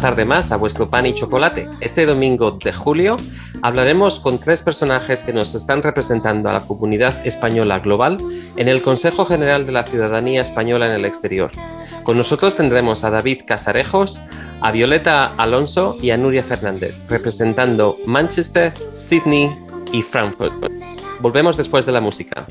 tarde más a vuestro pan y chocolate. Este domingo de julio hablaremos con tres personajes que nos están representando a la comunidad española global en el Consejo General de la Ciudadanía Española en el Exterior. Con nosotros tendremos a David Casarejos, a Violeta Alonso y a Nuria Fernández, representando Manchester, Sydney y Frankfurt. Volvemos después de la música.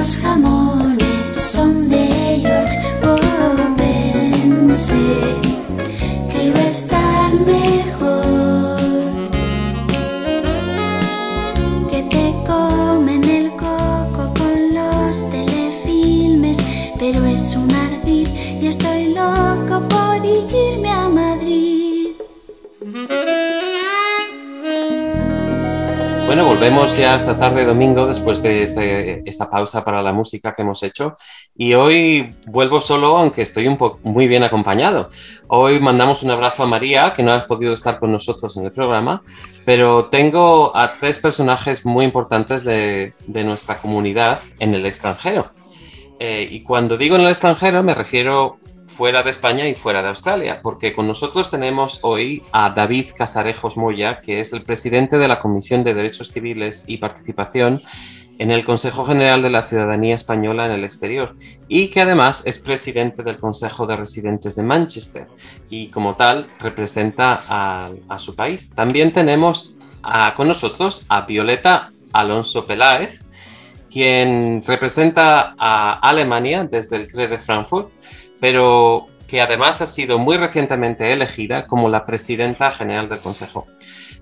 just come on volvemos ya esta tarde domingo después de ese, esa pausa para la música que hemos hecho y hoy vuelvo solo aunque estoy un muy bien acompañado. Hoy mandamos un abrazo a María que no ha podido estar con nosotros en el programa, pero tengo a tres personajes muy importantes de, nuestra comunidad en el extranjero. Eh, y cuando digo en el extranjero me refiero fuera de España y fuera de Australia, porque con nosotros tenemos hoy a David Casarejos Moya, que es el presidente de la Comisión de Derechos Civiles y Participación en el Consejo General de la Ciudadanía Española en el Exterior y que además es presidente del Consejo de Residentes de Manchester y como tal representa a, a su país. También tenemos a, con nosotros a Violeta Alonso Peláez, quien representa a Alemania desde el CRE de Frankfurt pero que además ha sido muy recientemente elegida como la presidenta general del Consejo.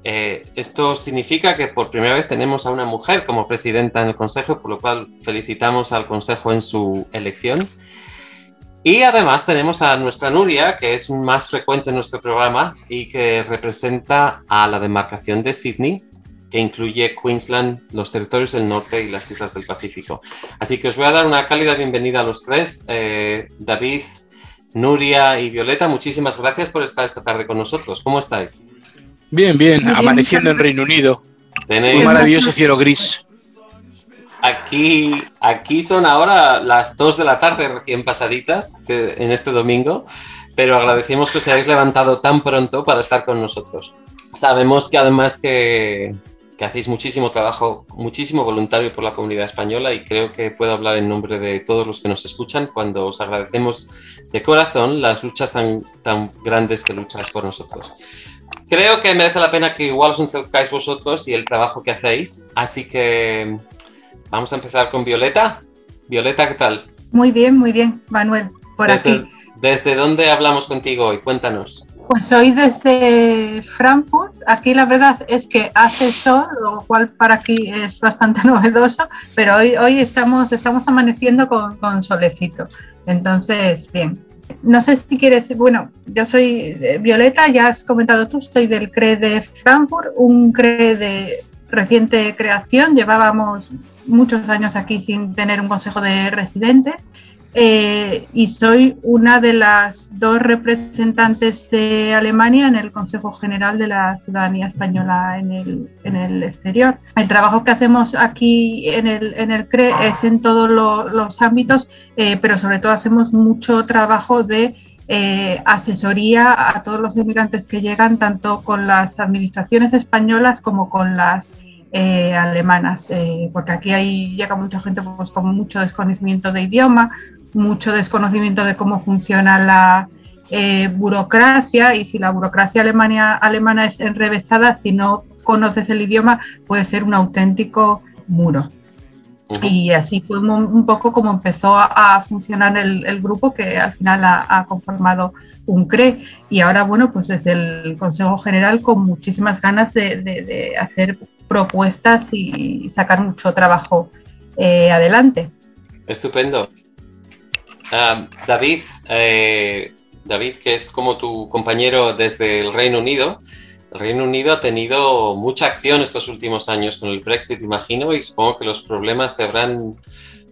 Eh, esto significa que por primera vez tenemos a una mujer como presidenta en el Consejo, por lo cual felicitamos al Consejo en su elección. Y además tenemos a nuestra Nuria, que es más frecuente en nuestro programa y que representa a la demarcación de Sydney, que incluye Queensland, los territorios del norte y las islas del Pacífico. Así que os voy a dar una cálida bienvenida a los tres. Eh, David, Nuria y Violeta, muchísimas gracias por estar esta tarde con nosotros. ¿Cómo estáis? Bien, bien, amaneciendo en Reino Unido. Un maravilloso cielo gris. Aquí, aquí son ahora las 2 de la tarde recién pasaditas en este domingo, pero agradecemos que os hayáis levantado tan pronto para estar con nosotros. Sabemos que además que, que hacéis muchísimo trabajo, muchísimo voluntario por la comunidad española y creo que puedo hablar en nombre de todos los que nos escuchan cuando os agradecemos de corazón las luchas tan, tan grandes que lucháis por nosotros. Creo que merece la pena que igual os introduzcáis vosotros y el trabajo que hacéis. Así que vamos a empezar con Violeta. Violeta, ¿qué tal? Muy bien, muy bien, Manuel, por desde, aquí. ¿Desde dónde hablamos contigo hoy? Cuéntanos. Pues hoy desde Frankfurt. Aquí la verdad es que hace sol, lo cual para aquí es bastante novedoso, pero hoy, hoy estamos, estamos amaneciendo con, con solecito. Entonces, bien, no sé si quieres, bueno, yo soy Violeta, ya has comentado tú, soy del CRE de Frankfurt, un CRE de reciente creación, llevábamos muchos años aquí sin tener un consejo de residentes eh, y soy una de las dos representantes de Alemania en el Consejo General de la Ciudadanía Española en el, en el exterior. El trabajo que hacemos aquí en el, en el CRE es en todos los ámbitos, eh, pero sobre todo hacemos mucho trabajo de eh, asesoría a todos los inmigrantes que llegan, tanto con las administraciones españolas como con las alemanas, porque aquí hay, llega mucha gente pues, con mucho desconocimiento de idioma, mucho desconocimiento de cómo funciona la eh, burocracia y si la burocracia alemania, alemana es enrevesada, si no conoces el idioma, puede ser un auténtico muro. Y así fue un, poco como empezó a, funcionar el, grupo que al final ha, conformado un CRE. Y ahora, bueno, pues desde el Consejo General con muchísimas ganas de, hacer propuestas y sacar mucho trabajo eh, adelante. Estupendo. David, eh, David, que es como tu compañero desde el Reino Unido, el Reino Unido ha tenido mucha acción estos últimos años con el Brexit, imagino, y supongo que los problemas se habrán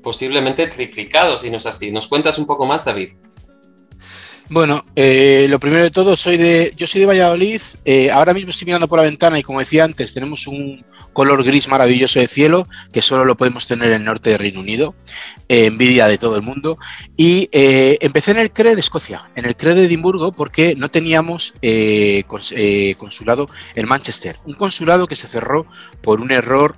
posiblemente triplicado, si no es así. ¿Nos cuentas un poco más, David? Bueno, eh, lo primero de todo, soy de, yo soy de Valladolid. Eh, ahora mismo estoy mirando por la ventana y como decía antes, tenemos un color gris maravilloso de cielo que solo lo podemos tener en el norte de Reino Unido, eh, envidia de todo el mundo. Y empecé en el CRE de Escocia, en el CRE de Edimburgo, porque no teníamos consulado en Manchester. Un consulado que se cerró por un error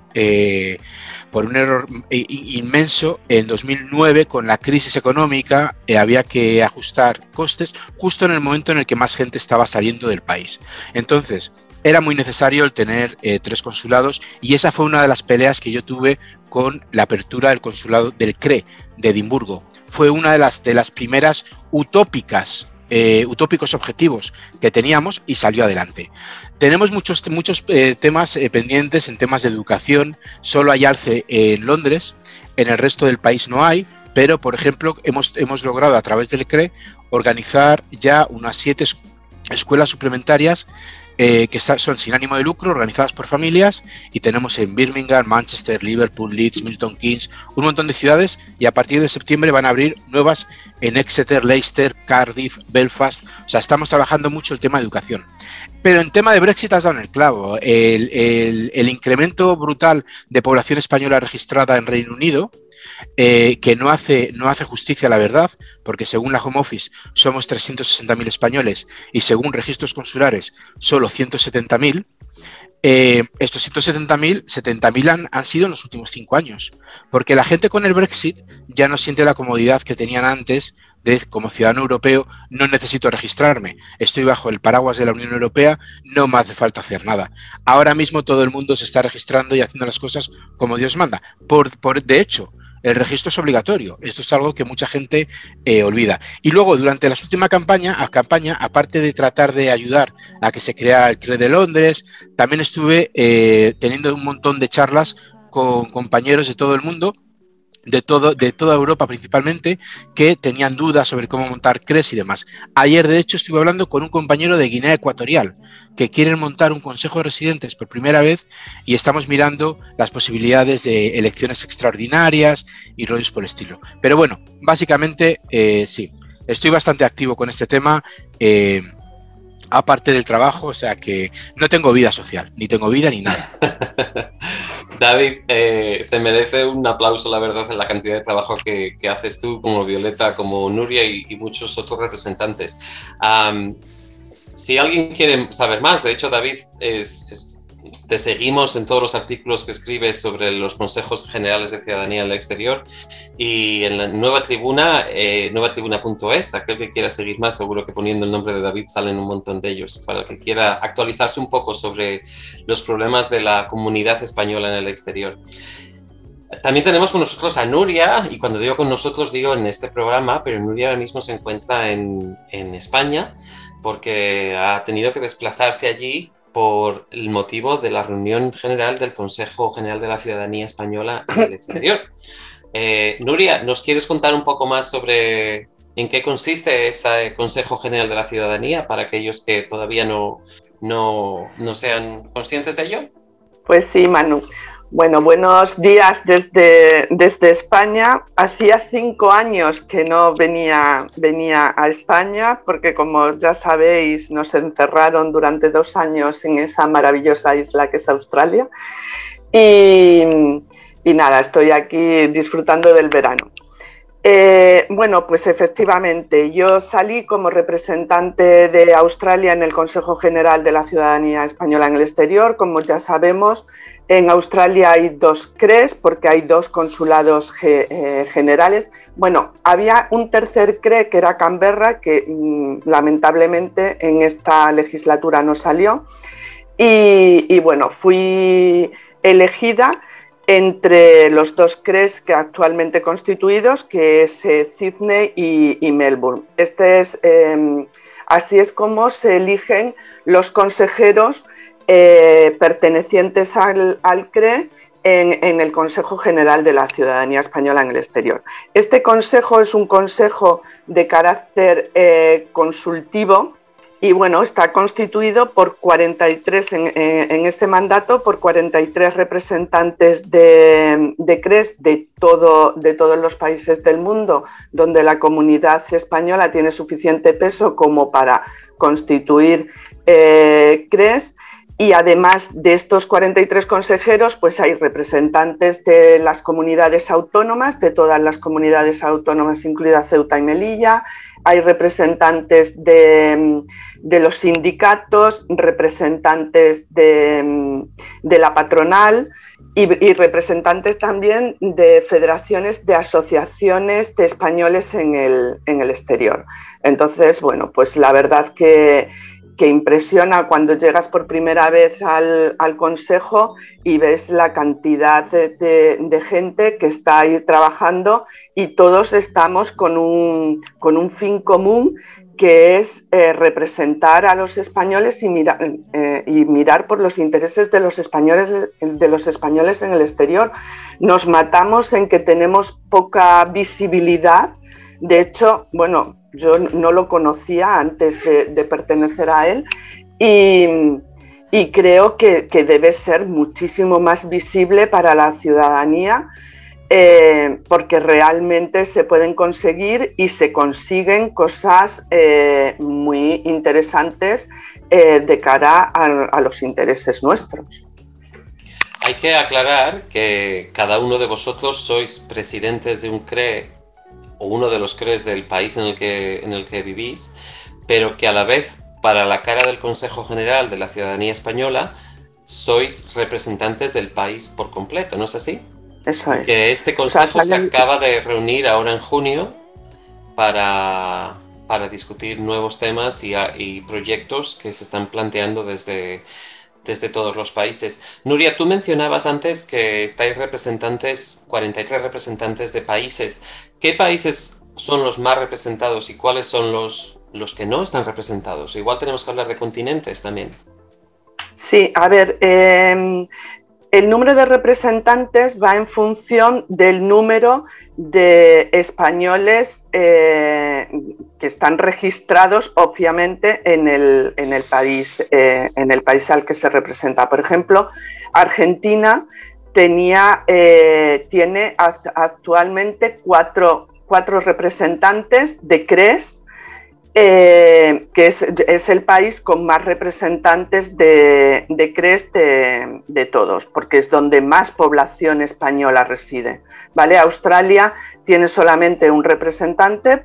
por un error inmenso en 2009 con la crisis económica eh, había que ajustar costes justo en el momento en el que más gente estaba saliendo del país. Entonces, era muy necesario el tener eh, tres consulados y esa fue una de las peleas que yo tuve con la apertura del consulado del CRE de Edimburgo. Fue una de las, de las primeras utópicas eh, utópicos objetivos que teníamos y salió adelante. Tenemos muchos, muchos eh, temas eh, pendientes en temas de educación, solo hay alce en Londres, en el resto del país no hay, pero por ejemplo hemos, hemos logrado a través del CRE organizar ya unas siete escuelas suplementarias eh, que son sin ánimo de lucro, organizadas por familias, y tenemos en Birmingham, Manchester, Liverpool, Leeds, Milton Keynes, un montón de ciudades, y a partir de septiembre van a abrir nuevas en Exeter, Leicester, Cardiff, Belfast. O sea, estamos trabajando mucho el tema de educación. Pero en tema de Brexit has dado en el clavo. El, el incremento brutal de población española registrada en Reino Unido, eh, que no hace, no hace justicia a la verdad, porque según la Home Office somos 360.000 españoles y según registros consulares solo 170.000, eh, estos 170.000 70.000 han, han sido en los últimos cinco años, porque la gente con el Brexit ya no siente la comodidad que tenían antes de como ciudadano europeo no necesito registrarme, estoy bajo el paraguas de la Unión Europea, no me hace falta hacer nada. Ahora mismo todo el mundo se está registrando y haciendo las cosas como Dios manda. Por, de hecho, el registro es obligatorio. Esto es algo que mucha gente eh, olvida. Y luego, durante la última campaña, campaña, aparte de tratar de ayudar a que se creara el CRE de Londres, también estuve eh, teniendo un montón de charlas con compañeros de todo el mundo de, todo, de toda Europa principalmente, que tenían dudas sobre cómo montar CRES y demás. Ayer, de hecho, estuve hablando con un compañero de Guinea Ecuatorial, que quieren montar un consejo de residentes por primera vez y estamos mirando las posibilidades de elecciones extraordinarias y rollos por el estilo. Pero bueno, básicamente eh, sí, estoy bastante activo con este tema. Eh, aparte del trabajo, o sea que no tengo vida social, ni tengo vida ni nada. David, eh, se merece un aplauso, la verdad, en la cantidad de trabajo que, haces tú, como Violeta, como Nuria y, muchos otros representantes. si alguien quiere saber más, de hecho, David es te seguimos en todos los artículos que escribes sobre los consejos generales de ciudadanía en el exterior y en la nueva tribuna, eh, nuevatribuna.es, aquel que quiera seguir más, seguro que poniendo el nombre de David salen un montón de ellos, para el que quiera actualizarse un poco sobre los problemas de la comunidad española en el exterior. También tenemos con nosotros a Nuria, y cuando digo con nosotros digo en este programa, pero Nuria ahora mismo se encuentra en, en España porque ha tenido que desplazarse allí por el motivo de la reunión general del Consejo General de la Ciudadanía Española en el exterior. Eh, Nuria, ¿nos quieres contar un poco más sobre en qué consiste ese Consejo General de la Ciudadanía para aquellos que todavía no, no, no sean conscientes de ello? Pues sí, Manu. Bueno, buenos días desde, desde España. Hacía cinco años que no venía, venía a España porque, como ya sabéis, nos encerraron durante dos años en esa maravillosa isla que es Australia. Y, nada, estoy aquí disfrutando del verano. Eh, bueno, pues efectivamente, yo salí como representante de Australia en el Consejo General de la Ciudadanía Española en el Exterior. Como ya sabemos, en Australia hay dos CREs porque hay dos consulados eh, generales. Bueno, había un tercer CRE que era Canberra, que mm, lamentablemente en esta legislatura no salió. Y, bueno, fui elegida entre los dos CREs que actualmente constituidos, que es eh, Sydney y, Melbourne. Este es, em, así es como se eligen los consejeros eh, pertenecientes al, CRE en, el Consejo General de la Ciudadanía Española en el Exterior. Este consejo es un consejo de carácter eh, consultivo y bueno, está constituido por 43 en, en, este mandato, por 43 representantes de, de CRES de, todo, de todos los países del mundo, donde la comunidad española tiene suficiente peso como para constituir eh, CRES y además de estos 43 consejeros, pues hay representantes de las comunidades autónomas, de todas las comunidades autónomas, incluida Ceuta y Melilla, hay representantes de, los sindicatos, representantes de, la patronal y, representantes también de federaciones de asociaciones de españoles en el, en el exterior. Entonces, bueno, pues la verdad que que impresiona cuando llegas por primera vez al, consejo y ves la cantidad de, gente que está ahí trabajando y todos estamos con un, con un fin común que es eh, representar a los españoles y, eh, y, mirar por los intereses de los, españoles, de los españoles en el exterior. Nos matamos en que tenemos poca visibilidad. De hecho, bueno, yo no lo conocía antes de, pertenecer a él y, creo que, debe ser muchísimo más visible para la ciudadanía eh, porque realmente se pueden conseguir y se consiguen cosas eh, muy interesantes eh, de cara a los intereses nuestros. Hay que aclarar que cada uno de vosotros sois presidentes de un CRE o uno de los CREs del país en el, que, en el que vivís, pero que a la vez, para la cara del Consejo General de la Ciudadanía Española, sois representantes del país por completo, ¿no es así? Eso es. Que este consejo se acaba de reunir ahora en junio para, para discutir nuevos temas y, y, proyectos que se están planteando desde, desde todos los países. Nuria, tú mencionabas antes que estáis representantes, 43 representantes de países. ¿Qué países son los más representados y cuáles son los, los que no están representados? Igual tenemos que hablar de continentes también. Sí, a ver, eh, el número de representantes va en función del número de españoles eh, que están registrados, obviamente, en el, país, eh, en el país al que se representa. Por ejemplo, Argentina tenía, eh, tiene actualmente cuatro, cuatro representantes de CRES eh, que es, el país con más representantes de, de de, todos, porque es donde más población española reside. ¿vale? Australia tiene solamente un representante,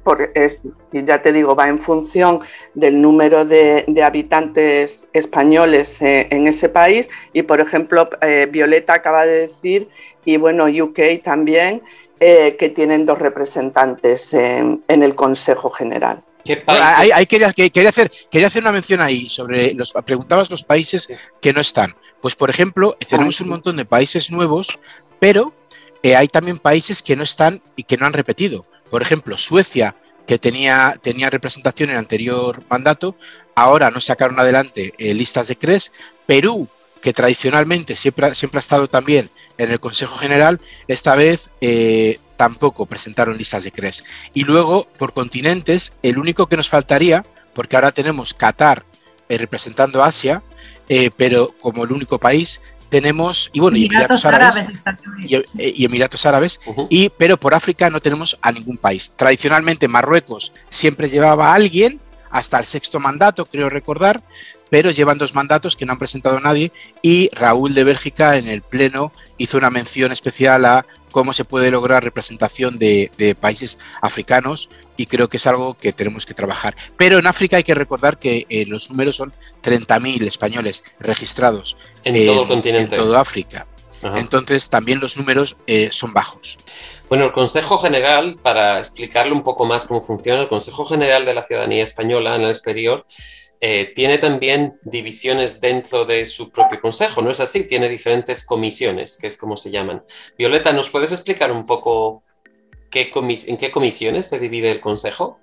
y ya te digo, va en función del número de, habitantes españoles eh, en ese país. Y por ejemplo, eh, Violeta acaba de decir, y bueno, UK también, que tienen dos representantes en el Consejo General. Ahí, quería, hacer, quería hacer una mención ahí sobre los preguntabas los países que no están. Pues por ejemplo, tenemos un montón de países nuevos, pero eh, hay también países que no están y que no han repetido. Por ejemplo, Suecia, que tenía, tenía representación en el anterior mandato, ahora no sacaron adelante eh, listas de CRES. Perú, que tradicionalmente siempre, siempre ha estado también en el Consejo General, esta vez eh, tampoco presentaron listas de CRES. Y luego, por continentes, el único que nos faltaría, porque ahora tenemos Qatar eh, representando Asia, eh, pero como el único país, tenemos, y bueno, Emiratos, Árabes, y, Emiratos Árabes, y, pero por África no tenemos a ningún país. Tradicionalmente Marruecos siempre llevaba a alguien, hasta el sexto mandato, creo recordar, pero llevan dos mandatos que no han presentado a nadie y Raúl de Bélgica en el Pleno hizo una mención especial a cómo se puede lograr representación de, países africanos y creo que es algo que tenemos que trabajar. Pero en África hay que recordar que eh, los números son 30.000 españoles registrados en, todo el continente. En toda África. Entonces también los números eh, son bajos. Bueno, el Consejo General, para explicarle un poco más cómo funciona, el Consejo General de la Ciudadanía Española en el exterior eh, tiene también divisiones dentro de su propio consejo, ¿no es así? Tiene diferentes comisiones, que es como se llaman. Violeta, ¿nos puedes explicar un poco qué en qué comisiones se divide el consejo?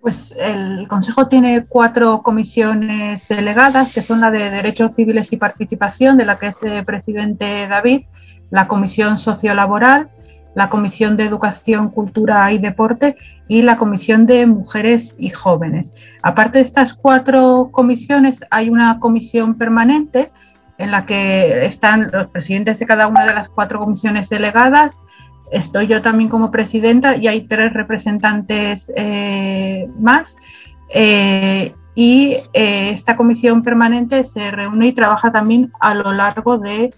Pues el Consejo tiene cuatro comisiones delegadas, que son la de Derechos Civiles y Participación, de la que es eh, presidente David, la Comisión Sociolaboral, la Comisión de Educación, Cultura y Deporte y la Comisión de Mujeres y Jóvenes. Aparte de estas cuatro comisiones, hay una comisión permanente en la que están los presidentes de cada una de las cuatro comisiones delegadas. Estoy yo también como presidenta y hay tres representantes eh, más. Eh, y eh, esta comisión permanente se reúne y trabaja también a lo largo de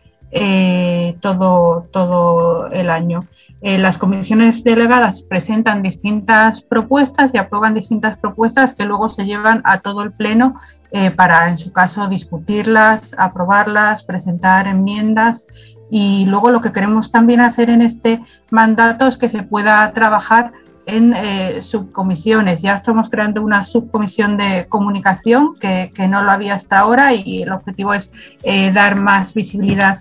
todo, todo el año. Eh, las comisiones delegadas presentan distintas propuestas y aprueban distintas propuestas que luego se llevan a todo el Pleno eh, para, en su caso, discutirlas, aprobarlas, presentar enmiendas. Y luego lo que queremos también hacer en este mandato es que se pueda trabajar en eh, subcomisiones. Ya estamos creando una subcomisión de comunicación que, no lo había hasta ahora y el objetivo es dar más visibilidad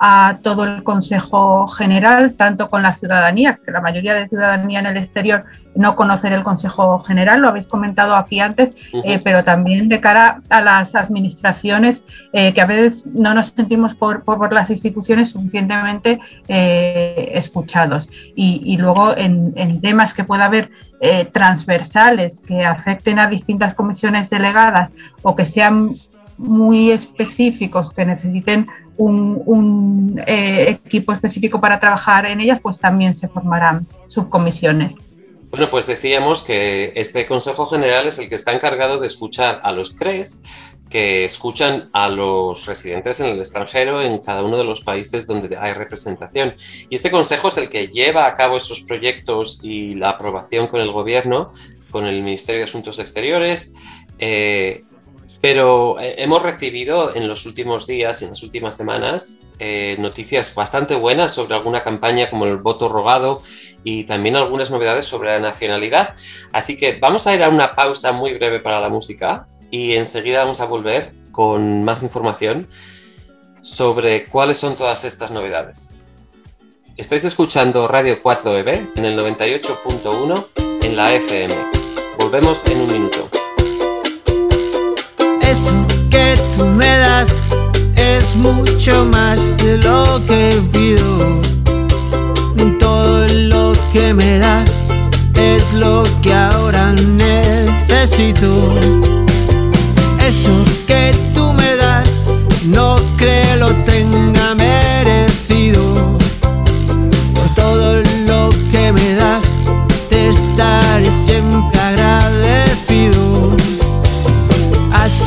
a todo el Consejo General, tanto con la ciudadanía, que la mayoría de ciudadanía en el exterior no conocen el Consejo General, lo habéis comentado aquí antes, eh, pero también de cara a las administraciones, eh, que a veces no nos sentimos por, por, las instituciones suficientemente eh, escuchados. Y, luego en, en, temas que pueda haber transversales que afecten a distintas comisiones delegadas o que sean muy específicos que necesiten un, eh, equipo específico para trabajar en ellas, pues también se formarán subcomisiones. Bueno, pues decíamos que este Consejo General es el que está encargado de escuchar a los CRES, que escuchan a los residentes en el extranjero en cada uno de los países donde hay representación. Y este Consejo es el que lleva a cabo esos proyectos y la aprobación con el gobierno, con el Ministerio de Asuntos Exteriores. Eh, Pero eh, hemos recibido en los últimos días y en las últimas semanas eh, noticias bastante buenas sobre alguna campaña como el voto rogado y también algunas novedades sobre la nacionalidad. Así que vamos a ir a una pausa muy breve para la música y enseguida vamos a volver con más información sobre cuáles son todas estas novedades. Estáis escuchando Radio 4EB en el 98.1 en la FM. Volvemos en un minuto. Eso que tú me das es mucho más de lo que pido. Todo lo que me das es lo que ahora necesito. Eso que tú me das no creo lo tenga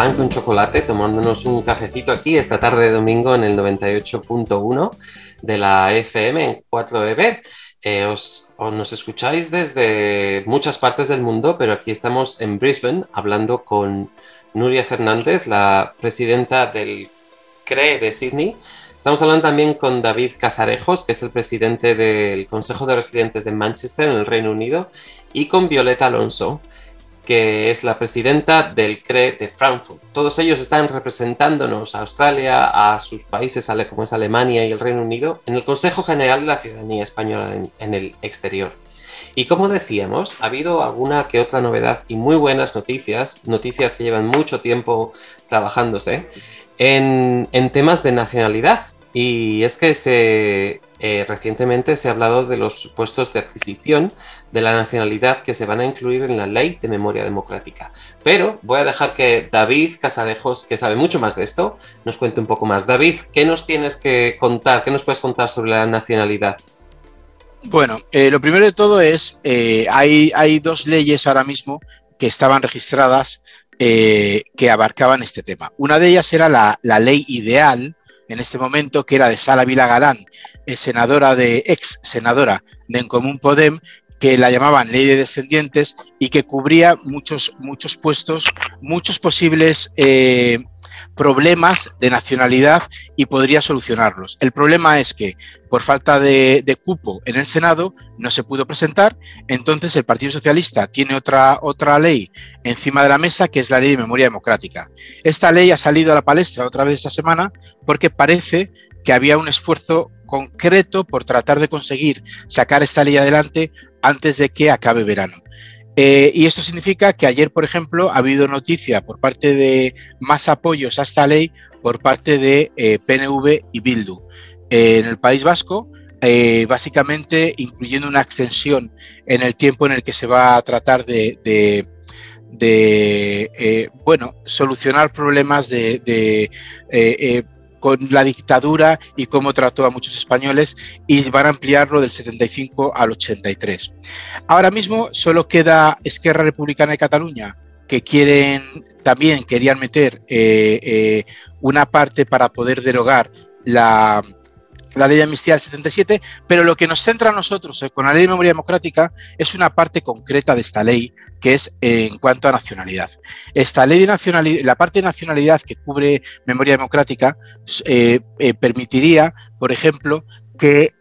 pan con chocolate, tomándonos un cafecito aquí esta tarde de domingo en el 98.1 de la FM en 4EB. Eh, os, os nos escucháis desde muchas partes del mundo, pero aquí estamos en Brisbane hablando con Nuria Fernández, la presidenta del CRE de Sydney. Estamos hablando también con David Casarejos, que es el presidente del Consejo de Residentes de Manchester en el Reino Unido, y con Violeta Alonso, que es la presidenta del CRE de Frankfurt. Todos ellos están representándonos a Australia, a sus países como es Alemania y el Reino Unido, en el Consejo General de la Ciudadanía Española en, el exterior. Y como decíamos, ha habido alguna que otra novedad y muy buenas noticias, noticias que llevan mucho tiempo trabajándose, en temas de nacionalidad. Y es que se, eh, recientemente se ha hablado de los supuestos de adquisición de la nacionalidad que se van a incluir en la ley de memoria democrática. Pero voy a dejar que David Casadejos, que sabe mucho más de esto, nos cuente un poco más. David, ¿qué nos tienes que contar? ¿Qué nos puedes contar sobre la nacionalidad? Bueno, eh, lo primero de todo es, eh, hay, hay dos leyes ahora mismo que estaban registradas eh, que abarcaban este tema. Una de ellas era la, la ley ideal en este momento, que era de Sala Vila Galán, eh, senadora de, ex senadora de En Común Podem, que la llamaban ley de descendientes y que cubría muchos, muchos puestos, muchos posibles eh, problemas de nacionalidad y podría solucionarlos. El problema es que por falta de, cupo en el Senado no se pudo presentar, entonces el Partido Socialista tiene otra, otra ley encima de la mesa que es la ley de memoria democrática. Esta ley ha salido a la palestra otra vez esta semana porque parece que había un esfuerzo concreto por tratar de conseguir sacar esta ley adelante antes de que acabe verano. Eh, y esto significa que ayer, por ejemplo, ha habido noticia por parte de más apoyos a esta ley por parte de eh, PNV y Bildu. Eh, en el País Vasco, básicamente incluyendo una extensión en el tiempo en el que se va a tratar de, de, bueno, solucionar problemas de con la dictadura y cómo trató a muchos españoles y van a ampliarlo del 75 al 83. Ahora mismo solo queda Esquerra Republicana de Cataluña que quieren también querían meter eh, eh, una parte para poder derogar la, la ley de amnistía del 77, pero lo que nos centra a nosotros eh, con la ley de memoria democrática es una parte concreta de esta ley, que es eh, en cuanto a nacionalidad. Esta ley de nacionalidad, la parte de nacionalidad que cubre memoria democrática, eh, permitiría, por ejemplo, que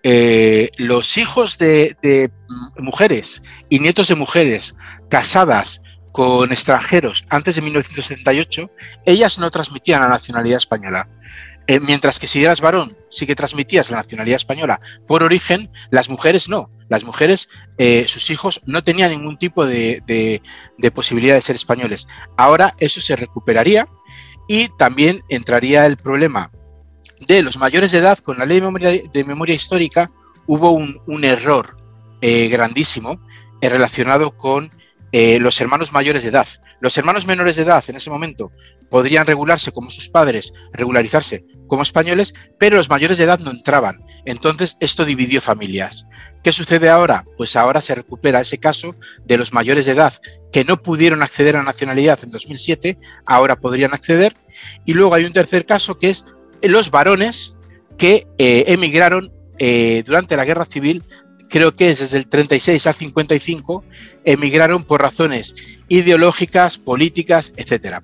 los hijos de, de, mujeres y nietos de mujeres casadas con extranjeros antes de 1978, ellas no transmitían la nacionalidad española. Eh, mientras que si eras varón, sí que transmitías la nacionalidad española por origen, las mujeres no. Las mujeres, eh, sus hijos no tenían ningún tipo de, posibilidad de ser españoles. Ahora eso se recuperaría y también entraría el problema de los mayores de edad. Con la ley de memoria, histórica hubo un, error eh, grandísimo relacionado con eh, los hermanos mayores de edad. Los hermanos menores de edad en ese momento podrían regularse como sus padres, regularizarse como españoles, pero los mayores de edad no entraban. Entonces esto dividió familias. ¿Qué sucede ahora? Pues ahora se recupera ese caso de los mayores de edad que no pudieron acceder a nacionalidad en 2007, ahora podrían acceder. Y luego hay un tercer caso que es los varones que eh, emigraron eh, durante la guerra civil creo que es desde el 36 al 55, emigraron por razones ideológicas, políticas, etc.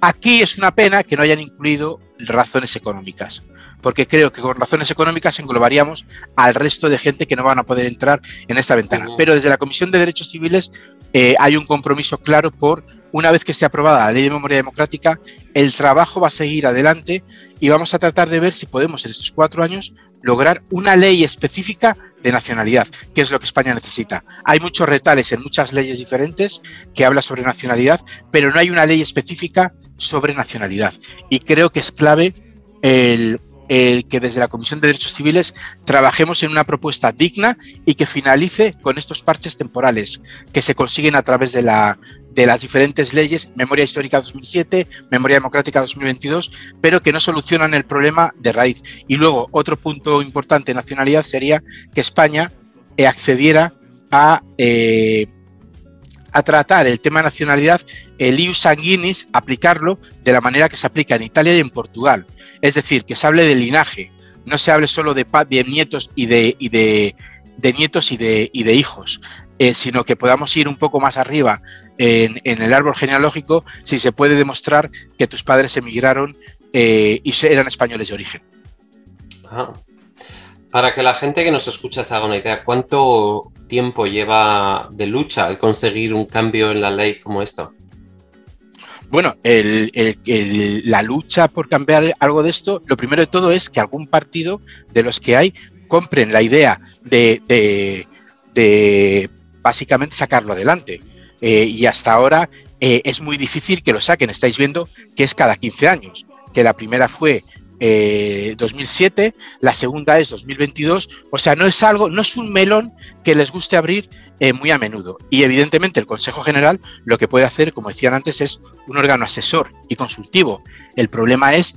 Aquí es una pena que no hayan incluido razones económicas, porque creo que con razones económicas englobaríamos al resto de gente que no van a poder entrar en esta ventana. Pero desde la Comisión de Derechos Civiles eh, hay un compromiso claro por, una vez que esté aprobada la Ley de Memoria Democrática, el trabajo va a seguir adelante y vamos a tratar de ver si podemos en estos cuatro años lograr una ley específica de nacionalidad, que es lo que España necesita. Hay muchos retales en muchas leyes diferentes que habla sobre nacionalidad, pero no hay una ley específica sobre nacionalidad. Y creo que es clave el, el, que desde la Comisión de Derechos Civiles trabajemos en una propuesta digna y que finalice con estos parches temporales que se consiguen a través de la, de las diferentes leyes, Memoria Histórica 2007, Memoria Democrática 2022, pero que no solucionan el problema de raíz. Y luego, otro punto importante nacionalidad sería que España eh, accediera a, eh, a tratar el tema de nacionalidad, el ius sanguinis, aplicarlo de la manera que se aplica en Italia y en Portugal. Es decir, que se hable de linaje, no se hable solo de, nietos y de, y de, nietos y de, y de hijos, eh, sino que podamos ir un poco más arriba en, el árbol genealógico si se puede demostrar que tus padres emigraron eh, y eran españoles de origen. Para que la gente que nos escucha se haga una idea, ¿cuánto tiempo lleva de lucha el conseguir un cambio en la ley como esto? Bueno, la lucha por cambiar algo de esto, lo primero de todo es que algún partido de los que hay compren la idea de, de, de básicamente sacarlo adelante. Eh, y hasta ahora eh, es muy difícil que lo saquen. Estáis viendo que es cada 15 años, que la primera fue eh, 2007, la segunda es 2022. O sea, no es algo, no es un melón que les guste abrir eh, muy a menudo. Y evidentemente el Consejo General lo que puede hacer, como decían antes, es un órgano asesor y consultivo. El problema es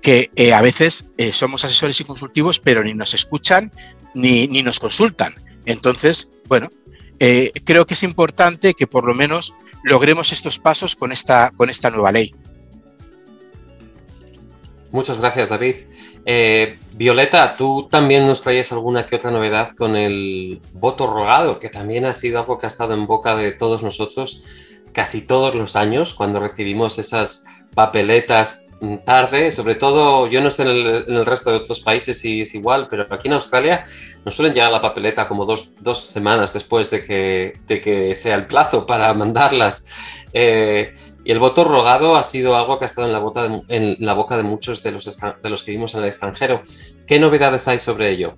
que eh, a veces eh, somos asesores y consultivos, pero ni nos escuchan ni, ni nos consultan. Entonces, bueno, creo que es importante que por lo menos logremos estos pasos con esta, con esta nueva ley. Muchas gracias, David. Eh, Violeta, tú también nos traías alguna que otra novedad con el voto rogado, que también ha sido algo que ha estado en boca de todos nosotros casi todos los años cuando recibimos esas papeletas tarde, sobre todo, yo no sé en el, resto de otros países si es igual, pero aquí en Australia nos suelen llegar la papeleta como dos, semanas después de que, de que, sea el plazo para mandarlas. Eh, y el voto rogado ha sido algo que ha estado en la, boca de, la boca de muchos de los, de los que vivimos en el extranjero. ¿Qué novedades hay sobre ello?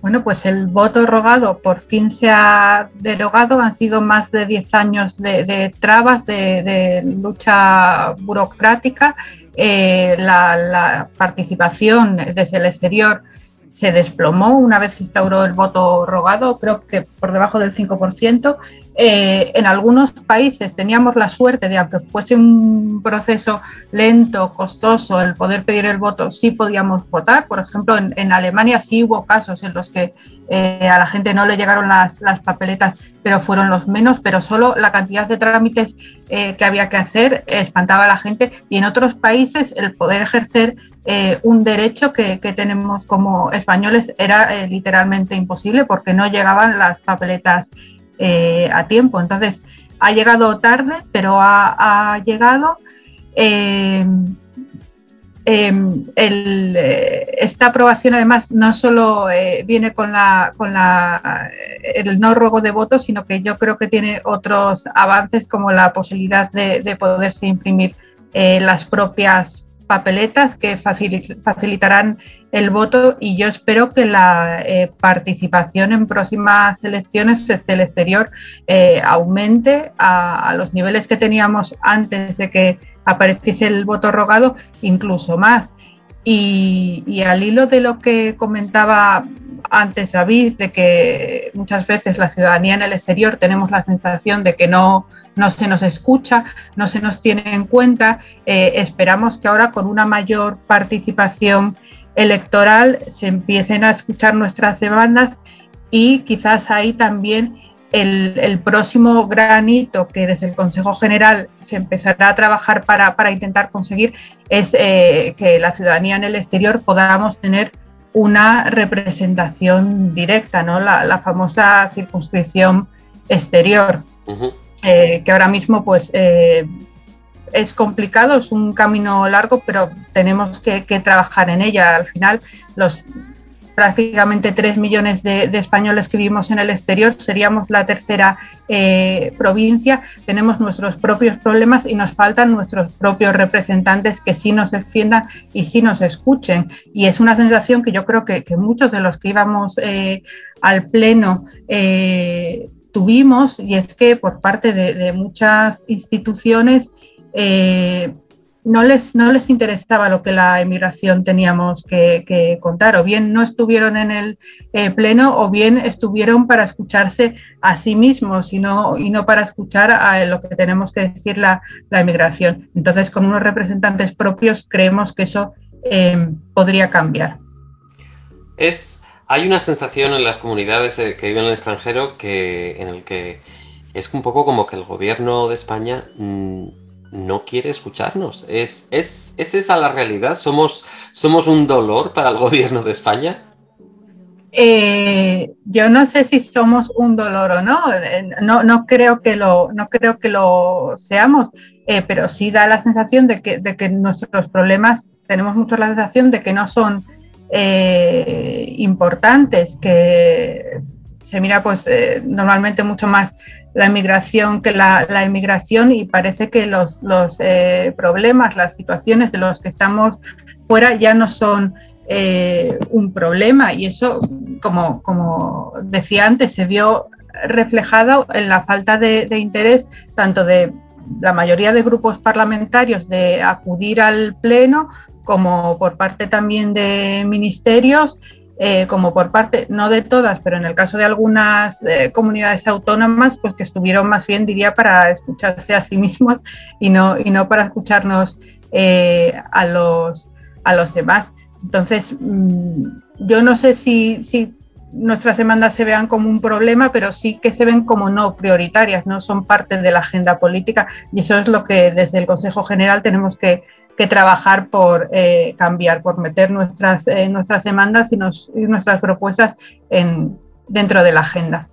Bueno, pues el voto rogado por fin se ha derogado. Han sido más de 10 años de, trabas, de, lucha burocrática. Eh, la, participación desde el exterior se desplomó una vez se instauró el voto rogado, creo que por debajo del 5%. Eh, en algunos países teníamos la suerte de, aunque fuese un proceso lento, costoso, el poder pedir el voto, sí podíamos votar. Por ejemplo, en, Alemania sí hubo casos en los que eh, a la gente no le llegaron las, papeletas, pero fueron los menos, pero solo la cantidad de trámites eh, que había que hacer espantaba a la gente. Y en otros países el poder ejercer un derecho que, tenemos como españoles era literalmente imposible porque no llegaban las papeletas eh, a tiempo. Entonces, ha llegado tarde, pero ha, llegado. Em, em, esta aprobación además no solo viene con, la, con la, el no robo de votos, sino que yo creo que tiene otros avances como la posibilidad de, de poderse imprimir las propias papeletas que facilitarán el voto y yo espero que la eh, participación en próximas elecciones desde el exterior eh, aumente a, los niveles que teníamos antes de que apareciese el voto rogado, incluso más. y al hilo de lo que comentaba antes David, de que muchas veces la ciudadanía en el exterior tenemos la sensación de que no no se nos escucha, no se nos tiene en cuenta. Eh, esperamos que ahora con una mayor participación electoral se empiecen a escuchar nuestras demandas y quizás ahí también el, próximo granito que desde el Consejo General se empezará a trabajar para, intentar conseguir es eh, que la ciudadanía en el exterior podamos tener una representación directa, ¿no? la, famosa circunscripción exterior. Eh, que ahora mismo pues eh, es complicado, es un camino largo, pero tenemos que, trabajar en ella. Al final, los prácticamente 3 millones de, españoles que vivimos en el exterior, seríamos la tercera eh, provincia, tenemos nuestros propios problemas y nos faltan nuestros propios representantes que sí nos defiendan y sí nos escuchen. Y es una sensación que yo creo que, muchos de los que íbamos al Pleno tuvimos, y es que por parte de, muchas instituciones eh, no, les, no les interesaba lo que la emigración teníamos que, contar, o bien no estuvieron en el eh, pleno, o bien estuvieron para escucharse a sí mismos y no, y no para escuchar a lo que tenemos que decir la, la emigración. Entonces, con unos representantes propios, creemos que eso eh, podría cambiar. Es hay una sensación en las comunidades eh, que viven en el extranjero que, en el que es un poco como que el gobierno de España mm, no quiere escucharnos. ¿Es, es, esa la realidad? ¿Somos, ¿Somos un dolor para el gobierno de España? Eh, yo no sé si somos un dolor o no. Eh, no, no, creo, que lo, no creo que lo seamos, pero sí da la sensación de que nuestros problemas, tenemos mucho la sensación de que no son eh, importantes que se mira pues eh, normalmente mucho más la inmigración que la, la inmigración y parece que los, los eh, problemas, las situaciones de los que estamos fuera ya no son un problema. Y eso, como, como decía antes, se vio reflejado en la falta de, de interés tanto de la mayoría de grupos parlamentarios de acudir al Pleno como por parte también de ministerios, eh, como por parte, no de todas, pero en el caso de algunas eh, comunidades autónomas, pues que estuvieron más bien, diría, para escucharse a sí mismos y no, y no para escucharnos eh, a, los, a los demás. Entonces, mm, yo no sé si, si nuestras demandas se vean como un problema, pero sí que se ven como no prioritarias, no son parte de la agenda política y eso es lo que desde el Consejo General tenemos que, que trabajar por eh, cambiar, por meter nuestras, eh, nuestras demandas y, nos, y nuestras propuestas en, dentro de la agenda.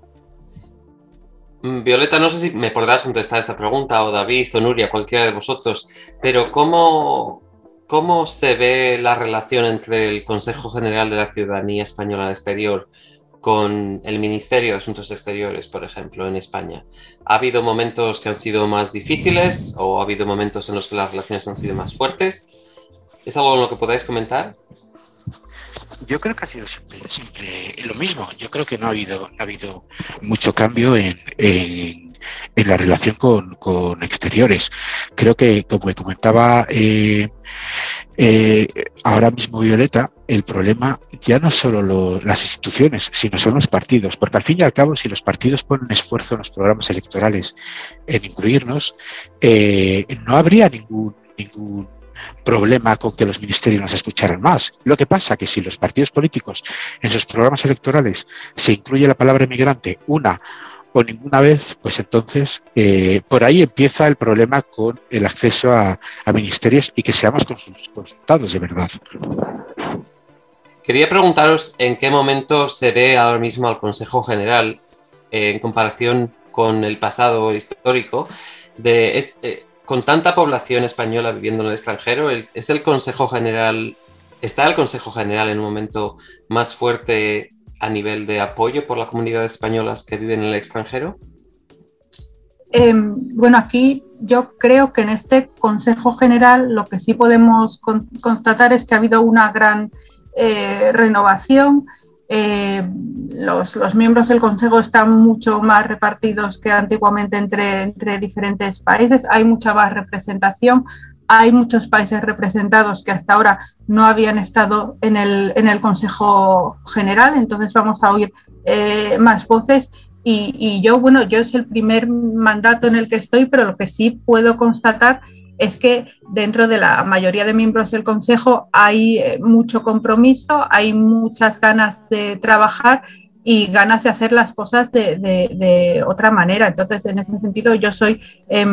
Mm, Violeta, no sé si me podrás contestar esta pregunta, o David, o Nuria, cualquiera de vosotros, pero ¿cómo, cómo se ve la relación entre el Consejo General de la Ciudadanía Española al Exterior con el Ministerio de Asuntos Exteriores, por ejemplo, en España? ¿Ha habido momentos que han sido más difíciles o ha habido momentos en los que las relaciones han sido más fuertes? ¿Es algo en lo que podáis comentar? Yo creo que ha sido siempre, lo mismo. Yo creo que no ha habido, ha habido mucho cambio en, en, en la relación con, con, exteriores. Creo que, como comentaba eh, eh, ahora mismo Violeta, el problema ya no solo lo, las instituciones, sino son los partidos. Porque al fin y al cabo, si los partidos ponen esfuerzo en los programas electorales en incluirnos, eh, no habría ningún, ningún problema con que los ministerios nos escucharan más. Lo que pasa que si los partidos políticos en sus programas electorales se incluye la palabra migrante una o ninguna vez, pues entonces eh, por ahí empieza el problema con el acceso a, a ministerios y que seamos consultados de verdad. Quería preguntaros en qué momento se ve ahora mismo al Consejo General eh, en comparación con el pasado histórico de es, eh, con tanta población española viviendo en el extranjero, ¿es el Consejo General, está el Consejo General en un momento más fuerte a nivel de apoyo por la comunidad española que viven en el extranjero? Eh, bueno, aquí yo creo que en este Consejo General lo que sí podemos con, constatar es que ha habido una gran eh, renovación. Eh, los, miembros del Consejo están mucho más repartidos que antiguamente entre, diferentes países, hay mucha más representación, hay muchos países representados que hasta ahora no habían estado en el, en el Consejo General, entonces vamos a oír eh, más voces. Y, y, yo, bueno, yo es el primer mandato en el que estoy, pero lo que sí puedo constatar es que dentro de la mayoría de miembros del Consejo hay eh, mucho compromiso, hay muchas ganas de trabajar y ganas de hacer las cosas de, otra manera. Entonces, en ese sentido, yo soy eh,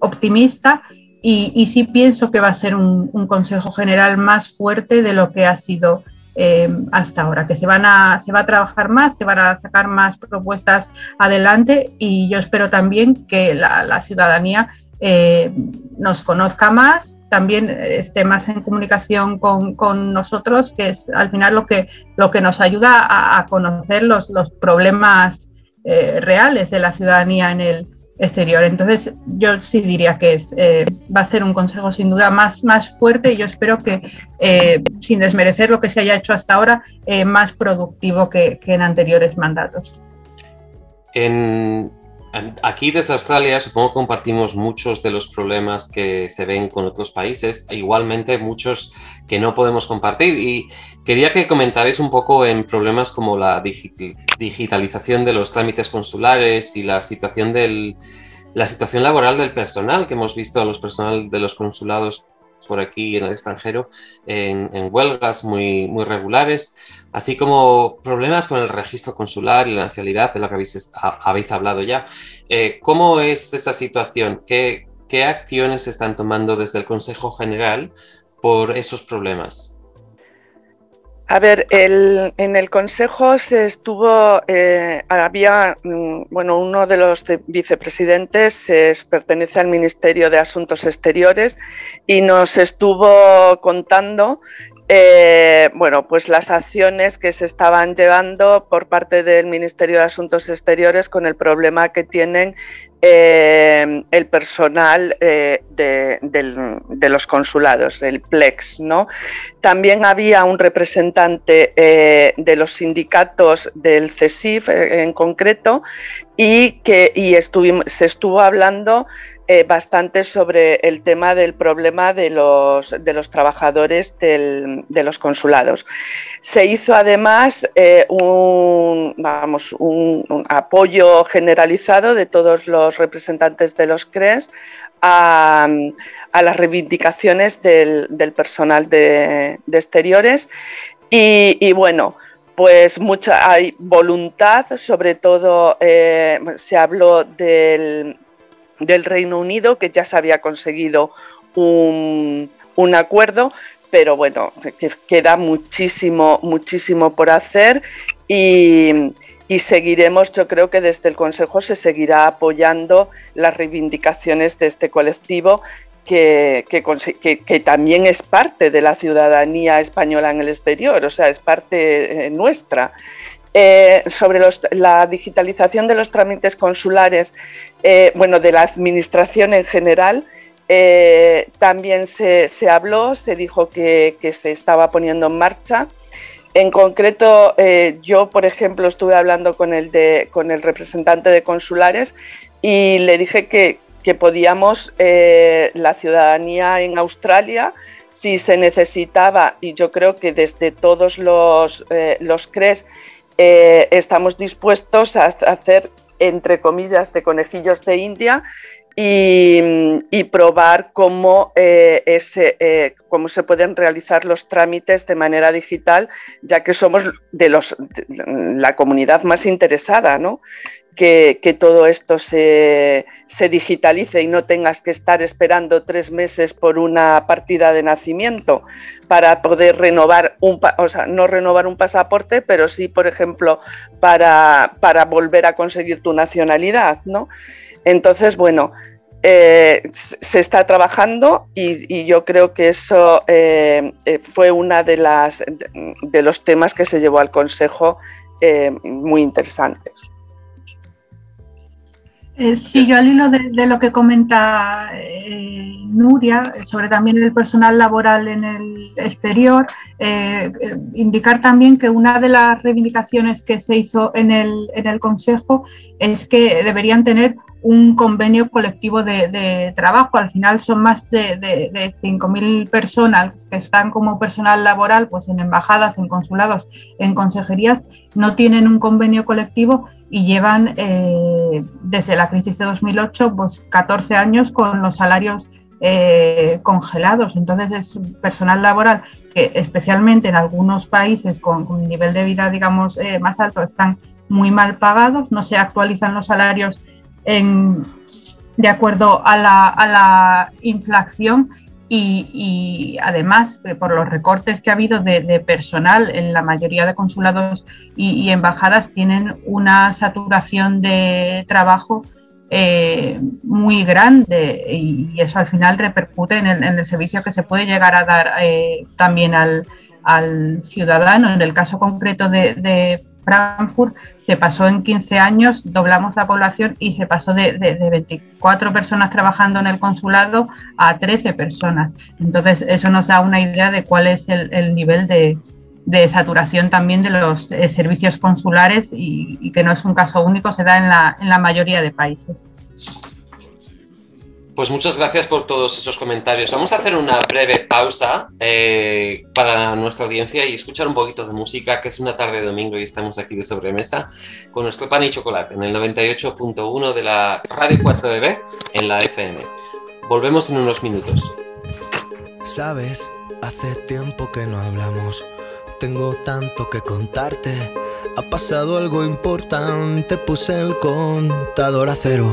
optimista y, sí pienso que va a ser un, Consejo General más fuerte de lo que ha sido eh, hasta ahora, que se, van a, se va a trabajar más, se van a sacar más propuestas adelante y yo espero también que la ciudadanía eh, nos conozca más, también esté más en comunicación con, con, nosotros, que es al final lo que, lo que nos ayuda a, conocer los, los problemas eh, reales de la ciudadanía en el exterior. Entonces, yo sí diría que es, eh, va a ser un consejo sin duda más, más fuerte y yo espero que, eh, sin desmerecer lo que se haya hecho hasta ahora, eh, más productivo que, que en anteriores mandatos. Aquí desde Australia supongo que compartimos muchos de los problemas que se ven con otros países, e igualmente muchos que no podemos compartir. Y quería que comentarais un poco en problemas como la digitalización de los trámites consulares y la situación, del, la situación laboral del personal, que hemos visto a los personal de los consulados por aquí en el extranjero en, huelgas muy, muy regulares, así como problemas con el registro consular y la nacionalidad, de lo que habéis, habéis hablado ya. Eh, ¿Cómo es esa situación? ¿Qué, ¿Qué acciones se están tomando desde el Consejo General por esos problemas? A ver, el, en el Consejo se estuvo, eh, había, bueno, uno de los de vicepresidentes es, pertenece al Ministerio de Asuntos Exteriores y nos estuvo contando eh, bueno, pues las acciones que se estaban llevando por parte del Ministerio de Asuntos Exteriores con el problema que tienen eh, el personal eh, de, los consulados, del PLEX. ¿no? También había un representante de los sindicatos del CESIF en concreto y que y se estuvo hablando eh, bastante sobre el tema del problema de los, de los trabajadores de los consulados. Se hizo además eh, un, vamos, un, apoyo generalizado de todos los representantes de los CRES a, a las reivindicaciones del, personal de, exteriores y, y bueno, pues mucha hay voluntad, sobre todo eh, se habló del, del, Reino Unido, que ya se había conseguido un, un acuerdo, pero bueno, que queda muchísimo, muchísimo por hacer y, y seguiremos, yo creo que desde el Consejo se seguirá apoyando las reivindicaciones de este colectivo que, que, también es parte de la ciudadanía española en el exterior, o sea, es parte eh, nuestra. Eh, sobre la digitalización de los trámites consulares, eh, bueno, de la administración en general, también se, se, habló, se dijo que, que, se estaba poniendo en marcha. En concreto, yo, por ejemplo, estuve hablando con el, con el representante de consulares y le dije que, que podíamos, eh, la ciudadanía en Australia, si se necesitaba, y yo creo que desde todos los, eh, los CRES eh, estamos dispuestos a hacer, entre comillas, de conejillos de India y, probar cómo, ese, cómo se pueden realizar los trámites de manera digital, ya que somos de, los, la comunidad más interesada, ¿no? Que, todo esto se, digitalice y no tengas que estar esperando tres meses por una partida de nacimiento para poder renovar un, o sea, no renovar un pasaporte, pero sí, por ejemplo, para, volver a conseguir tu nacionalidad, ¿no? Entonces, bueno, eh, se está trabajando y, yo creo que eso eh, eh, fue una de de los temas que se llevó al Consejo muy interesantes. Eh, sí, yo al hilo de, lo que comenta eh, Nuria sobre también el personal laboral en el exterior, eh, indicar también que una de las reivindicaciones que se hizo en el, en el Consejo es que deberían tener un convenio colectivo de, trabajo. Al final son más de, de, 5.000 personas que están como personal laboral pues en embajadas, en consulados, en consejerías, no tienen un convenio colectivo y llevan eh, desde la crisis de 2008 pues 14 años con los salarios eh, congelados. Entonces es personal laboral que especialmente en algunos países con, un nivel de vida digamos eh, más alto están muy mal pagados, no se actualizan los salarios de acuerdo a la, a la inflación y, además, eh, por los recortes que ha habido de, personal en la mayoría de consulados y, embajadas, tienen una saturación de trabajo eh, muy grande y, eso al final repercute en el, servicio que se puede llegar a dar eh, también al, ciudadano. En el caso concreto de Frankfurt se pasó en 15 años, doblamos la población y se pasó de, 24 personas trabajando en el consulado a 13 personas. Entonces, eso nos da una idea de cuál es el, nivel de, saturación también de los eh, servicios consulares y, que no es un caso único, se da en la, en la mayoría de países. Pues muchas gracias por todos esos comentarios. Vamos a hacer una breve pausa eh, para nuestra audiencia y escuchar un poquito de música, que es una tarde de domingo y estamos aquí de sobremesa con nuestro pan y chocolate en el 98.1 de la Radio 4BB en la FM. Volvemos en unos minutos. Sabes, hace tiempo que no hablamos. Tengo tanto que contarte. Ha pasado algo importante, puse el contador a cero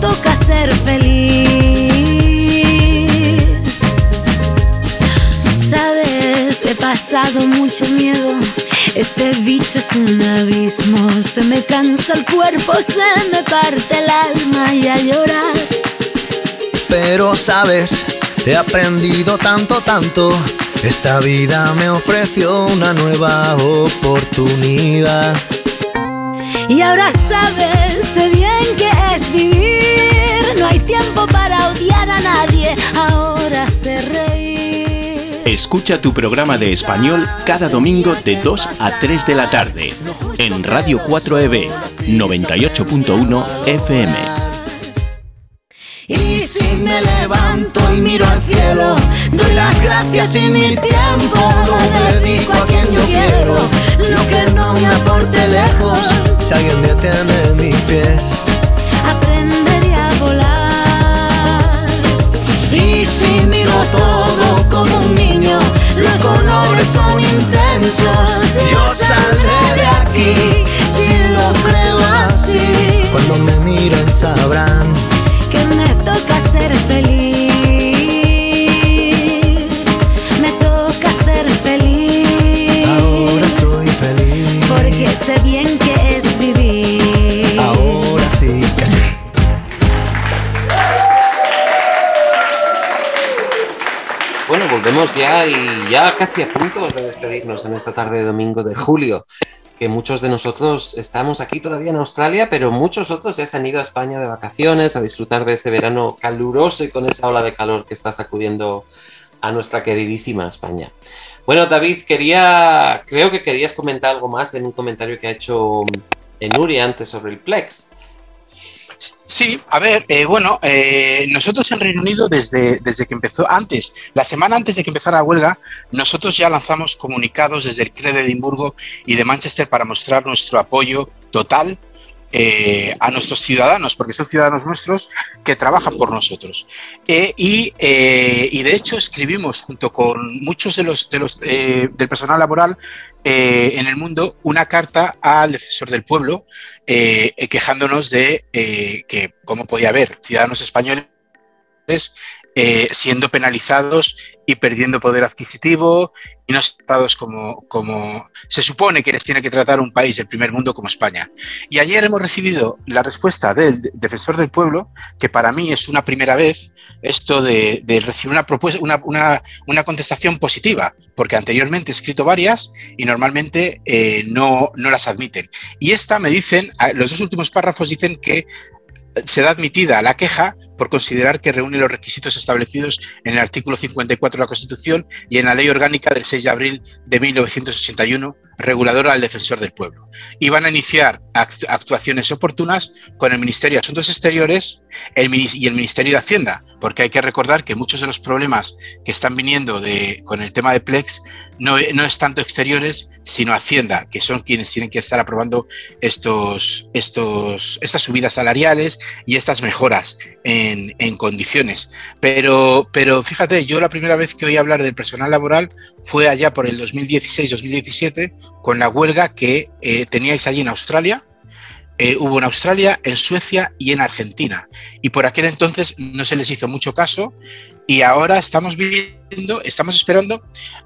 toca ser feliz. Sabes, he pasado mucho miedo, Este bicho es un abismo, se me cansa el cuerpo, se me parte el alma y a llorar. Pero sabes, he aprendido tanto, tanto. Esta vida me ofreció una nueva oportunidad. Y ahora sabes, sé bien que es vivir. No hay tiempo para odiar a nadie, ahora sé reír. Escucha tu programa de español cada domingo de 2 a 3 de la tarde en Radio 4EB 98.1 FM. Y si me levanto y miro al cielo, doy las gracias y mi tiempo lo dedico a quien yo quiero. Lo que no me aporte lejos, Si alguien detiene mis pies, aprenderé a volar. Y si miro todo como un niño, los colores son intensos. yo saldré de aquí. si lo y ya casi a punto de despedirnos en esta tarde de domingo de julio. Que muchos de nosotros estamos aquí todavía en Australia, pero muchos otros ya se han ido a España de vacaciones a disfrutar de ese verano caluroso y con esa ola de calor que está sacudiendo a nuestra queridísima España. Bueno, David, quería, creo que querías comentar algo más en un comentario que ha hecho Enuri antes sobre el Plex. Sí, a ver, eh, bueno, eh, nosotros en Reino Unido desde, desde que empezó, antes, la semana antes de que empezara la huelga, nosotros ya lanzamos comunicados desde el CRE de Edimburgo y de Manchester para mostrar nuestro apoyo total eh, a nuestros ciudadanos, porque son ciudadanos nuestros que trabajan por nosotros. Eh, y, eh, y, de hecho escribimos junto con muchos de los, de los del personal laboral en el mundo una carta al defensor del pueblo quejándonos de que cómo podía haber ciudadanos españoles siendo penalizados y perdiendo poder adquisitivo y no tratados como, como se supone que les tiene que tratar un país del primer mundo como España. Y ayer hemos recibido la respuesta del defensor del pueblo, que para mí es una primera vez esto de, recibir una, propuesta, una, una, una, contestación positiva, porque anteriormente he escrito varias y normalmente eh, no, no las admiten. Y esta me dicen, los dos últimos párrafos dicen que se da admitida la queja por considerar que reúne los requisitos establecidos en el artículo 54 de la Constitución y en la Ley Orgánica del 6 de abril de 1981, reguladora del defensor del pueblo. Y van a iniciar actuaciones oportunas con el Ministerio de Asuntos Exteriores y el Ministerio de Hacienda, porque hay que recordar que muchos de los problemas que están viniendo de, con el tema de Plex no, no, es tanto exteriores, sino Hacienda, que son quienes tienen que estar aprobando estos, estos, estas subidas salariales y estas mejoras en, condiciones. Pero, pero fíjate, yo la primera vez que oí hablar del personal laboral fue allá por el 2016-2017, con la huelga que eh, teníais allí en Australia, eh, hubo en Australia, en Suecia y en Argentina. Y por aquel entonces no se les hizo mucho caso y ahora estamos viendo, estamos esperando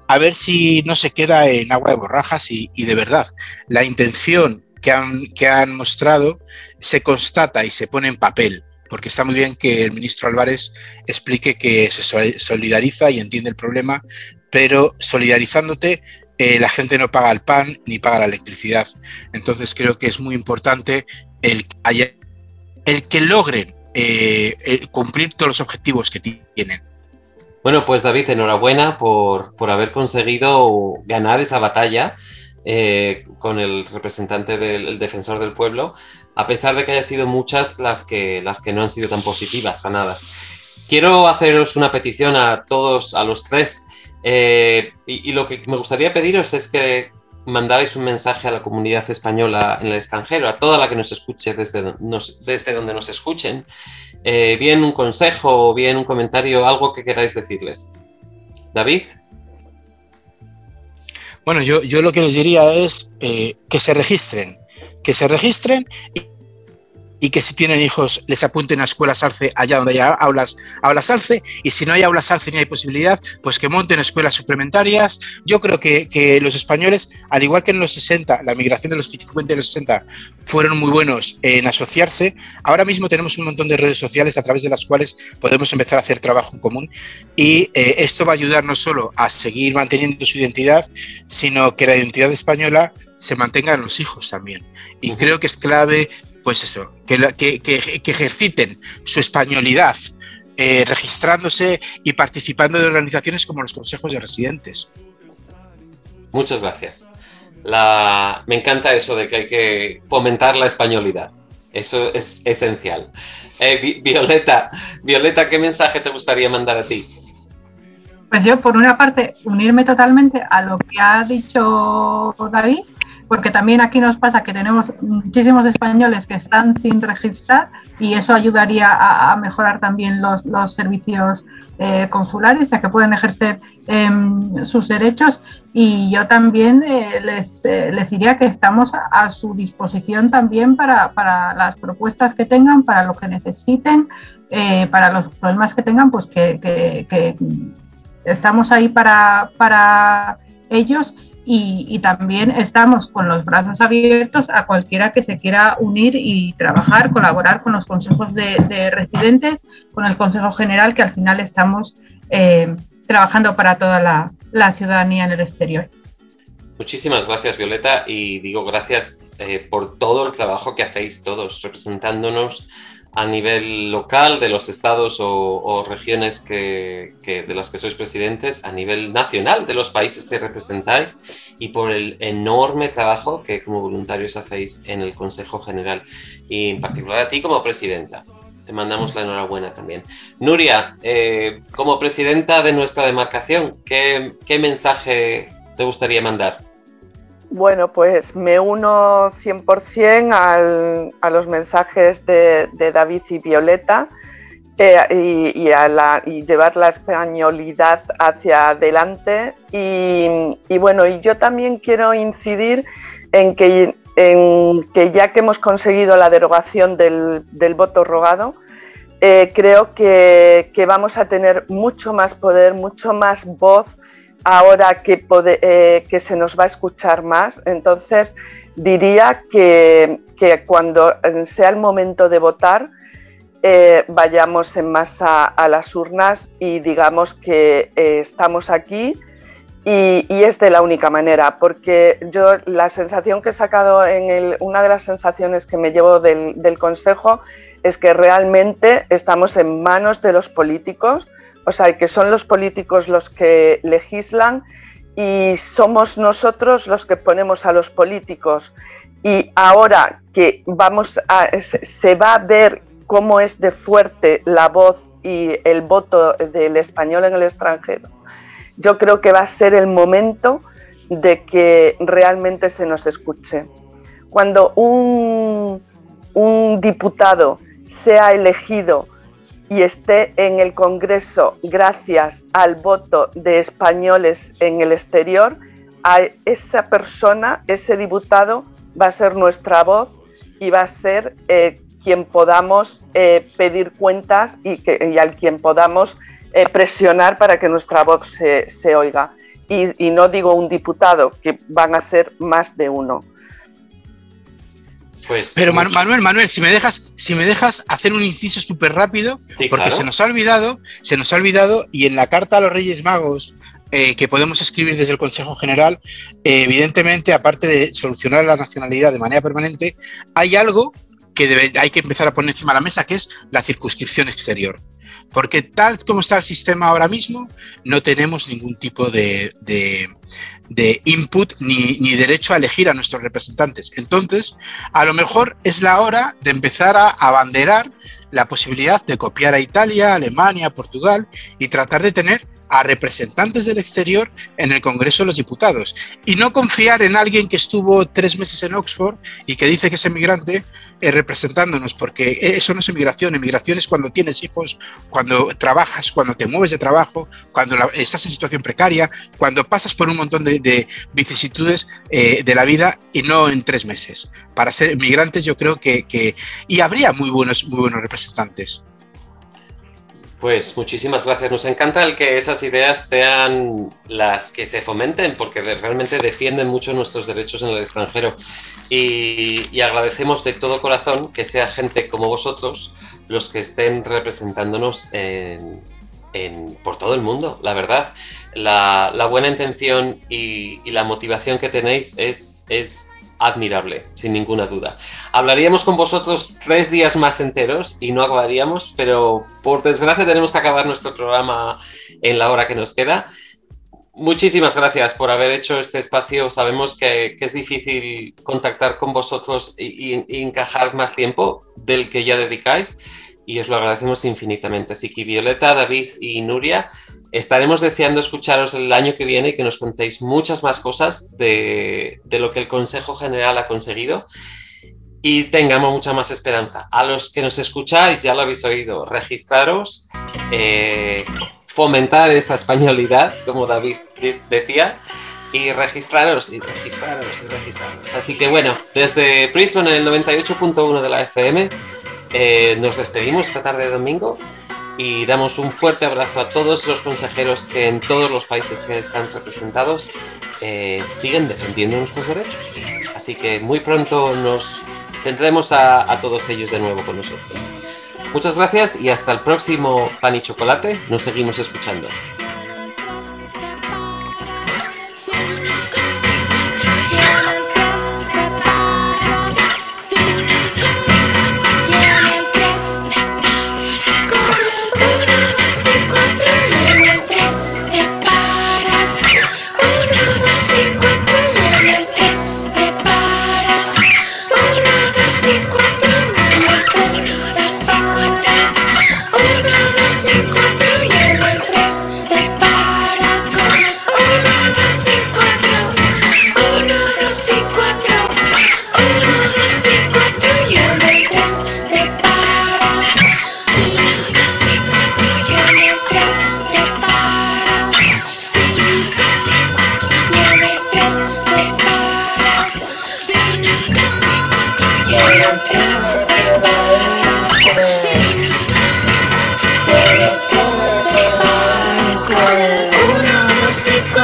a ver si no se queda en agua de borrajas y, y de verdad la intención que han, que han mostrado se constata y se pone en papel porque está muy bien que el ministro Álvarez explique que se solidariza y entiende el problema, pero solidarizándote eh, la gente no paga el pan ni paga la electricidad. Entonces creo que es muy importante el, que logren eh, el cumplir todos los objetivos que tienen. Bueno, pues David, enhorabuena por, por haber conseguido ganar esa batalla eh, con el representante del defensor del pueblo, a pesar de que haya sido muchas las que, las que no han sido tan positivas ganadas. Quiero haceros una petición a todos, a los tres, eh, y, lo que me gustaría pediros es que mandarais un mensaje a la comunidad española en el extranjero, a toda la que nos escuche desde, desde donde nos escuchen, eh, bien un consejo o bien un comentario, algo que queráis decirles. David. Bueno, yo, yo lo que les diría es eh, que se registren, que se registren y que si tienen hijos les apunten a escuelas alce allá donde haya aulas, aulas alce y si no hay aulas alce ni hay posibilidad, pues que monten escuelas suplementarias. Yo creo que, que los españoles, al igual que en los 60, la migración de los 50 y los 60 fueron muy buenos en asociarse, ahora mismo tenemos un montón de redes sociales a través de las cuales podemos empezar a hacer trabajo en común y eh, esto va a ayudar no solo a seguir manteniendo su identidad, sino que la identidad española se mantenga en los hijos también. Y creo que es clave pues eso, que, que, ejerciten su españolidad eh, registrándose y participando de organizaciones como los consejos de residentes. Muchas gracias. La... Me encanta eso de que hay que fomentar la españolidad. Eso es esencial. Eh, Violeta, Violeta, ¿qué mensaje te gustaría mandar a ti? Pues yo, por una parte, unirme totalmente a lo que ha dicho David porque también aquí nos pasa que tenemos muchísimos españoles que están sin registrar y eso ayudaría a, mejorar también los, servicios eh, consulares, ya que pueden ejercer em, sus derechos. Y yo también eh, les, eh, les, diría que estamos a, su disposición también para, las propuestas que tengan, para lo que necesiten, para los problemas que tengan, pues que, que estamos ahí para, para ellos y, también estamos con los brazos abiertos a cualquiera que se quiera unir y trabajar, colaborar con los consejos de, residentes, con el Consejo General, que al final estamos eh, trabajando para toda la, ciudadanía en el exterior. Muchísimas gracias, Violeta, y digo gracias eh, por todo el trabajo que hacéis todos, representándonos a nivel local de los estados o, regiones que, de las que sois presidentes, a nivel nacional de los países que representáis y por el enorme trabajo que como voluntarios hacéis en el Consejo General y en particular a ti como presidenta. Te mandamos la enhorabuena también. Nuria, eh, como presidenta de nuestra demarcación, ¿qué, ¿qué mensaje te gustaría mandar? Bueno, pues me uno 100% al, a los mensajes de, David y Violeta eh, y, a llevar la españolidad hacia adelante. Y, bueno, y yo también quiero incidir en que, ya que hemos conseguido la derogación del, voto rogado, eh, creo que vamos a tener mucho más poder, mucho más voz ahora que, eh, que se nos va a escuchar más. Entonces, diría que, cuando sea el momento de votar, eh, vayamos en masa a las urnas y digamos que eh, estamos aquí y, es de la única manera, porque yo la sensación que he sacado en el, una de las sensaciones que me llevo del Consejo es que realmente estamos en manos de los políticos o sea, que son los políticos los que legislan y somos nosotros los que ponemos a los políticos. Y ahora que vamos a, se va a ver cómo es de fuerte la voz y el voto del español en el extranjero, yo creo que va a ser el momento de que realmente se nos escuche. Cuando un, un diputado sea elegido y esté en el Congreso gracias al voto de españoles en el exterior, a esa persona, ese diputado, va a ser nuestra voz y va a ser eh, quien podamos eh, pedir cuentas y, al quien podamos eh, presionar para que nuestra voz se, oiga. y no digo un diputado, que van a ser más de uno. Pues Pero Manuel, Manuel, si me dejas, si me dejas hacer un inciso súper rápido, porque se nos ha olvidado, se nos ha olvidado, y en la carta a los Reyes Magos eh, que podemos escribir desde el Consejo General, eh, evidentemente, aparte de solucionar la nacionalidad de manera permanente, hay algo que hay que empezar a poner encima de la mesa, que es la circunscripción exterior. Porque tal como está el sistema ahora mismo, no tenemos ningún tipo de, de input ni, derecho a elegir a nuestros representantes. Entonces, a lo mejor es la hora de empezar a abanderar la posibilidad de copiar a Italia, Alemania, Portugal y tratar de tener a representantes del exterior en el Congreso de los Diputados y no confiar en alguien que estuvo tres meses en Oxford y que dice que es emigrante eh, representándonos, porque eso no es emigración, emigración es cuando tienes hijos, cuando trabajas, cuando te mueves de trabajo, cuando estás en situación precaria, cuando pasas por un montón de, vicisitudes eh, de la vida y no en tres meses. Para ser emigrantes yo creo que, que y habría muy buenos, muy buenos representantes. Pues muchísimas gracias. Nos encanta el que esas ideas sean las que se fomenten, porque realmente defienden mucho nuestros derechos en el extranjero. Y, agradecemos de todo corazón que sea gente como vosotros los que estén representándonos por todo el mundo, la verdad. La, buena intención y, y, la motivación que tenéis es, es admirable, sin ninguna duda. Hablaríamos con vosotros tres días más enteros y no acabaríamos, pero por desgracia tenemos que acabar nuestro programa en la hora que nos queda. Muchísimas gracias por haber hecho este espacio. Sabemos que, es difícil contactar con vosotros y, encajar más tiempo del que ya dedicáis y os lo agradecemos infinitamente. Así que Violeta, David y Nuria, estaremos deseando escucharos el año que viene y que nos contéis muchas más cosas de, lo que el Consejo General ha conseguido y tengamos mucha más esperanza. A los que nos escucháis, ya lo habéis oído, registraros, eh, fomentar esa españolidad, como David decía, y registraros, y registraros, y registraros. Así que bueno, desde Prisma en el 98.1 de la FM, eh, nos despedimos esta tarde de domingo y damos un fuerte abrazo a todos los consejeros que en todos los países que están representados eh, siguen defendiendo nuestros derechos. Así que muy pronto nos tendremos a, a todos ellos de nuevo con nosotros. Muchas gracias y hasta el próximo pan y chocolate. Nos seguimos escuchando.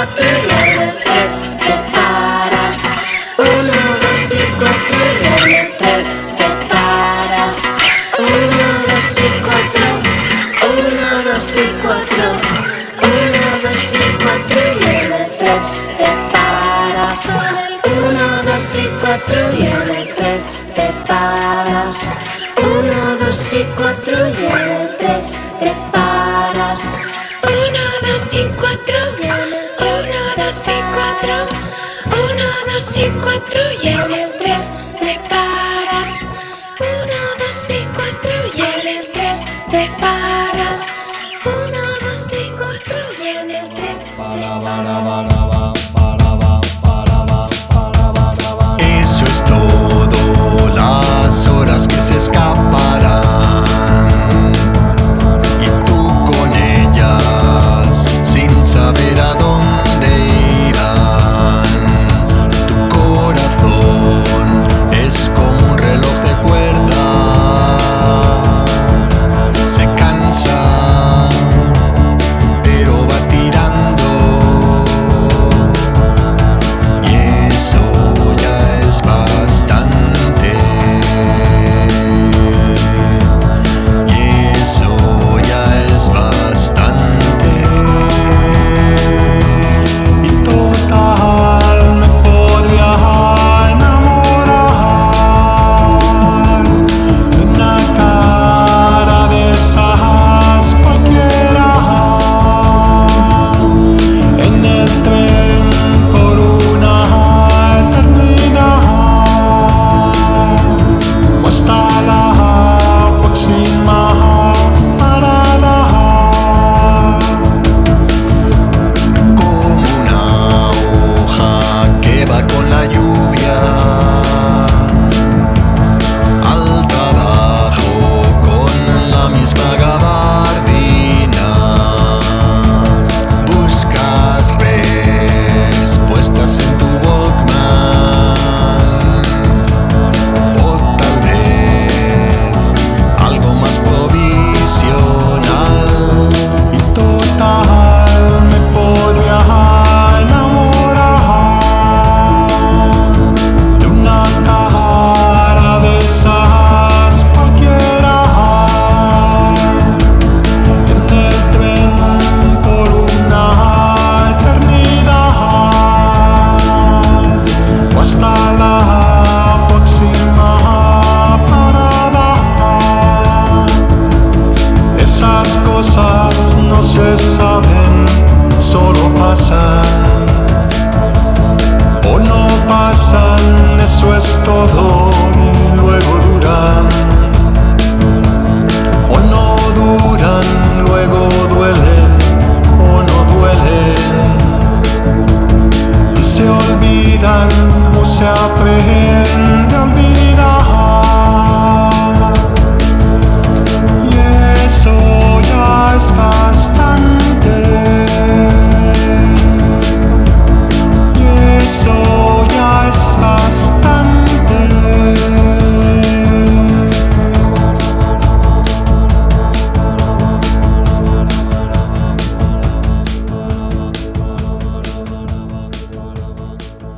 Master Lord. dos y cuatro y en el tres.